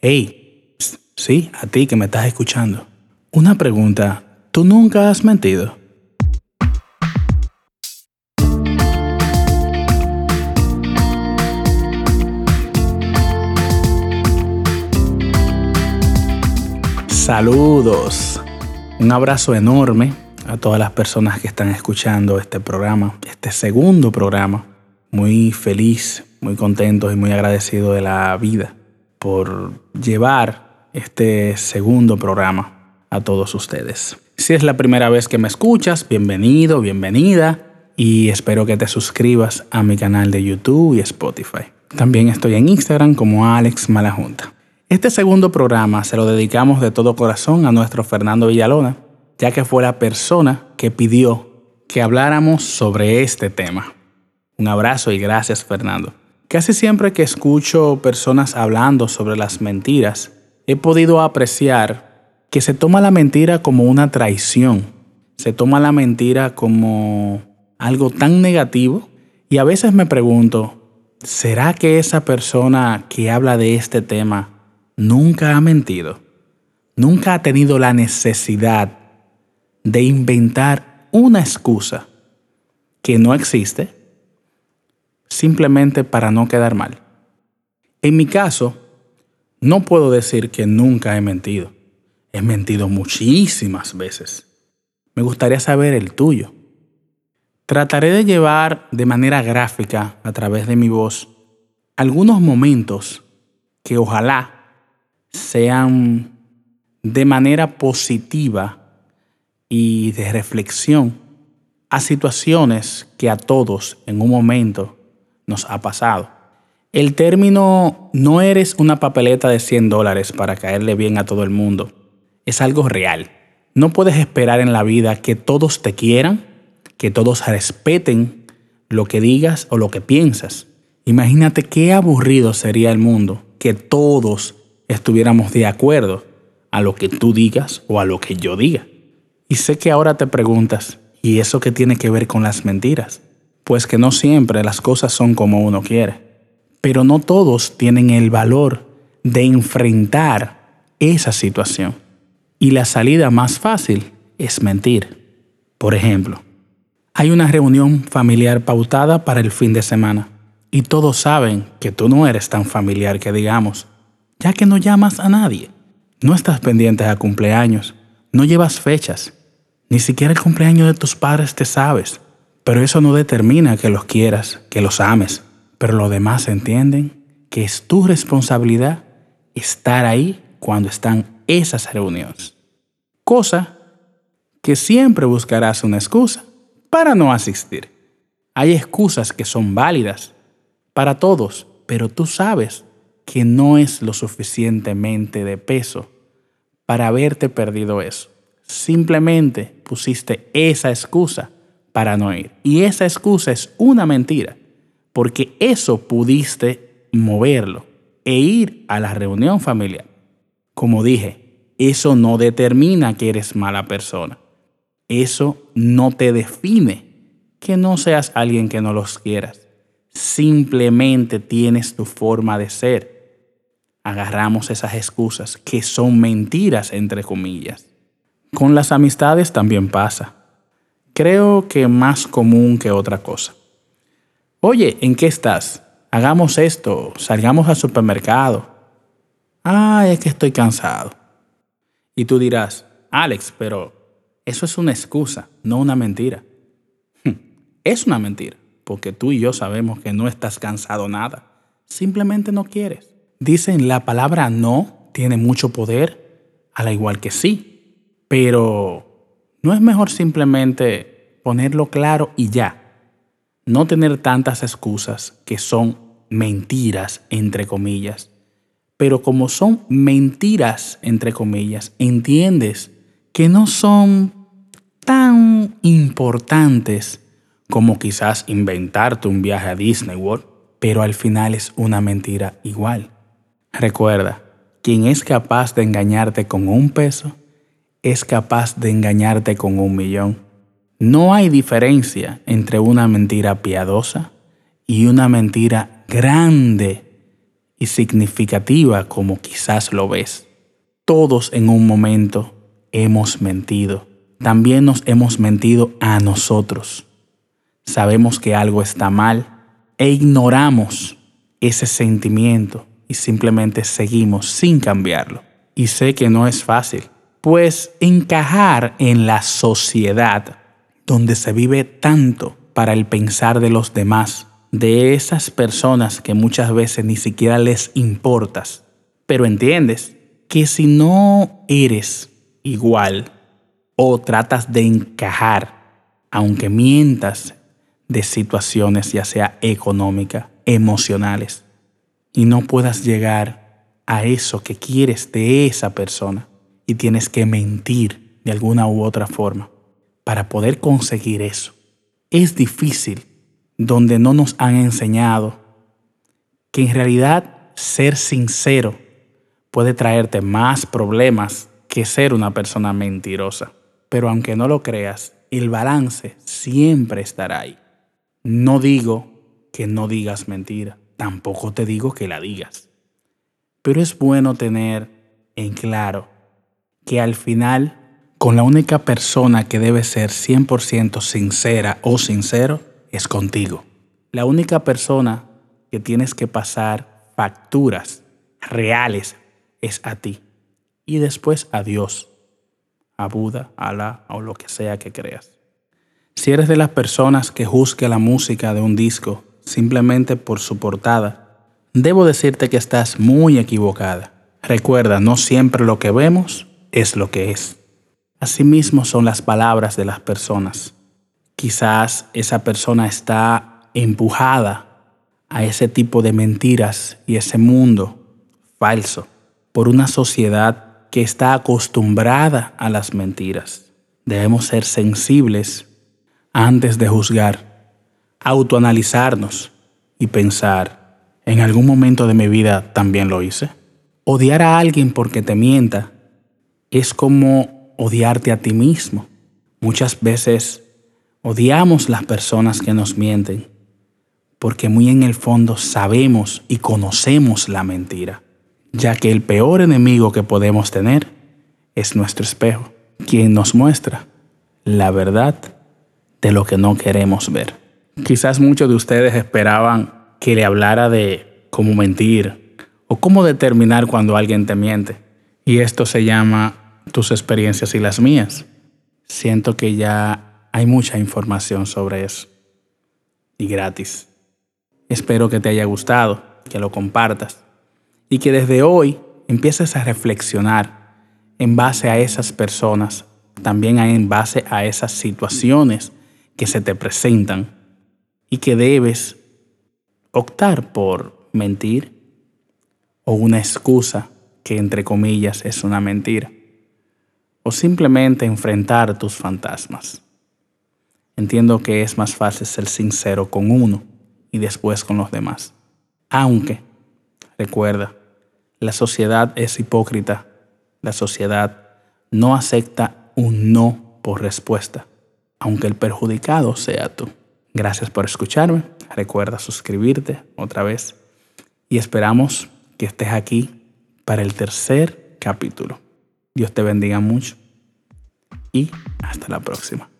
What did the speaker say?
Hey, sí, a ti que me estás escuchando. Una pregunta, ¿tú nunca has mentido? Saludos. Un abrazo enorme a todas las personas que están escuchando este programa, este segundo programa. Muy feliz, muy contento y muy agradecido de la vida por llevar este segundo programa a todos ustedes. Si es la primera vez que me escuchas, bienvenido, bienvenida y espero que te suscribas a mi canal de YouTube y Spotify. También estoy en Instagram como Alex Malajunta. Este segundo programa se lo dedicamos de todo corazón a nuestro Fernando Villalona, ya que fue la persona que pidió que habláramos sobre este tema. Un abrazo y gracias Fernando. Casi siempre que escucho personas hablando sobre las mentiras, he podido apreciar que se toma la mentira como una traición, se toma la mentira como algo tan negativo y a veces me pregunto, ¿será que esa persona que habla de este tema nunca ha mentido? ¿Nunca ha tenido la necesidad de inventar una excusa que no existe simplemente para no quedar mal. En mi caso, no puedo decir que nunca he mentido. He mentido muchísimas veces. Me gustaría saber el tuyo. Trataré de llevar de manera gráfica, a través de mi voz, algunos momentos que ojalá sean de manera positiva y de reflexión a situaciones que a todos en un momento nos ha pasado. El término no eres una papeleta de 100 dólares para caerle bien a todo el mundo es algo real. No puedes esperar en la vida que todos te quieran, que todos respeten lo que digas o lo que piensas. Imagínate qué aburrido sería el mundo que todos estuviéramos de acuerdo a lo que tú digas o a lo que yo diga. Y sé que ahora te preguntas, ¿y eso qué tiene que ver con las mentiras? Pues que no siempre las cosas son como uno quiere. Pero no todos tienen el valor de enfrentar esa situación. Y la salida más fácil es mentir. Por ejemplo, hay una reunión familiar pautada para el fin de semana y todos saben que tú no eres tan familiar que digamos, ya que no llamas a nadie, no estás pendiente a cumpleaños, no llevas fechas, ni siquiera el cumpleaños de tus padres te sabes. Pero eso no determina que los quieras, que los ames. Pero los demás entienden que es tu responsabilidad estar ahí cuando están esas reuniones. Cosa que siempre buscarás una excusa para no asistir. Hay excusas que son válidas para todos, pero tú sabes que no es lo suficientemente de peso para haberte perdido eso. Simplemente pusiste esa excusa Y esa excusa es una mentira, porque eso pudiste moverlo e ir a la reunión familiar. Como dije, eso no determina que eres mala persona. Eso no te define que no seas alguien que no los quieras. Simplemente tienes tu forma de ser. Agarramos esas excusas que son mentiras, entre comillas. Con las amistades también pasa creo que más común que otra cosa. Oye, ¿en qué estás? Hagamos esto, salgamos al supermercado. Ah, es que estoy cansado. Y tú dirás, Alex, pero eso es una excusa, no una mentira. Es una mentira, porque tú y yo sabemos que no estás cansado nada. Simplemente no quieres. Dicen, la palabra no tiene mucho poder, al igual que sí. Pero ¿No es mejor simplemente ponerlo claro y ya? No tener tantas excusas que son mentiras, entre comillas. Pero como son mentiras, entre comillas, entiendes que no son tan importantes como quizás inventarte un viaje a Disney World, pero al final es una mentira igual. Recuerda, quien es capaz de engañarte con un peso, es capaz de engañarte con un millón. No hay diferencia entre una mentira piadosa y una mentira grande y significativa como quizás lo ves. Todos en un momento hemos mentido. También nos hemos mentido a nosotros. Sabemos que algo está mal e ignoramos ese sentimiento y simplemente seguimos sin cambiarlo. Y sé que no es fácil, pues encajar en la sociedad donde se vive tanto para el pensar de los demás, de esas personas que muchas veces ni siquiera les importas, pero entiendes que si no eres igual o tratas de encajar, aunque mientas de situaciones ya sea económicas, emocionales, y no puedas llegar a eso que quieres de esa persona y tienes que mentir de alguna u otra forma para poder conseguir eso. Es difícil donde no nos han enseñado que en realidad ser sincero puede traerte más problemas que ser una persona mentirosa. Pero aunque no lo creas, el balance siempre estará ahí. No digo que no digas mentira, tampoco te digo que la digas. Pero es bueno tener en claro que al final, con la única persona que debe ser 100% sincera o sincero, es contigo. La única persona que tienes que pasar facturas reales es a ti. Y después a Dios, a Buda, a Alá o lo que sea que creas. Si eres de las personas que juzga la música de un disco simplemente por su portada, debo decirte que estás muy equivocada. Recuerda, no siempre lo que vemos es lo que es. Asimismo son las palabras de las personas. Quizás esa persona está empujada a ese tipo de mentiras y ese mundo falso por una sociedad que está acostumbrada a las mentiras. Debemos ser sensibles antes de juzgar, autoanalizarnos y pensar, ¿en algún momento de mi vida también lo hice? Odiar a alguien porque te mienta es como odiarte a ti mismo. Muchas veces odiamos las personas que nos mienten porque muy en el fondo sabemos y conocemos la mentira ya que el peor enemigo que podemos tener es nuestro espejo, quien nos muestra la verdad de lo que no queremos ver. Quizás muchos de ustedes esperaban que le hablara de cómo mentir o cómo determinar cuando alguien te miente. Y esto se llama tus experiencias y las mías. Siento que ya hay mucha información sobre eso. Y gratis. Espero que te haya gustado, que lo compartas y que desde hoy empieces a reflexionar en base a esas personas, también en base a esas situaciones que se te presentan y que debes optar por mentir o una excusa que entre comillas es una mentira o simplemente enfrentar tus fantasmas. Entiendo que es más fácil ser sincero con uno y después con los demás. Aunque, recuerda, la sociedad es hipócrita. La sociedad no acepta un no por respuesta, aunque el perjudicado sea tú. Gracias por escucharme. Recuerda suscribirte otra vez y esperamos que estés aquí para el tercer capítulo. Dios te bendiga mucho y hasta la próxima.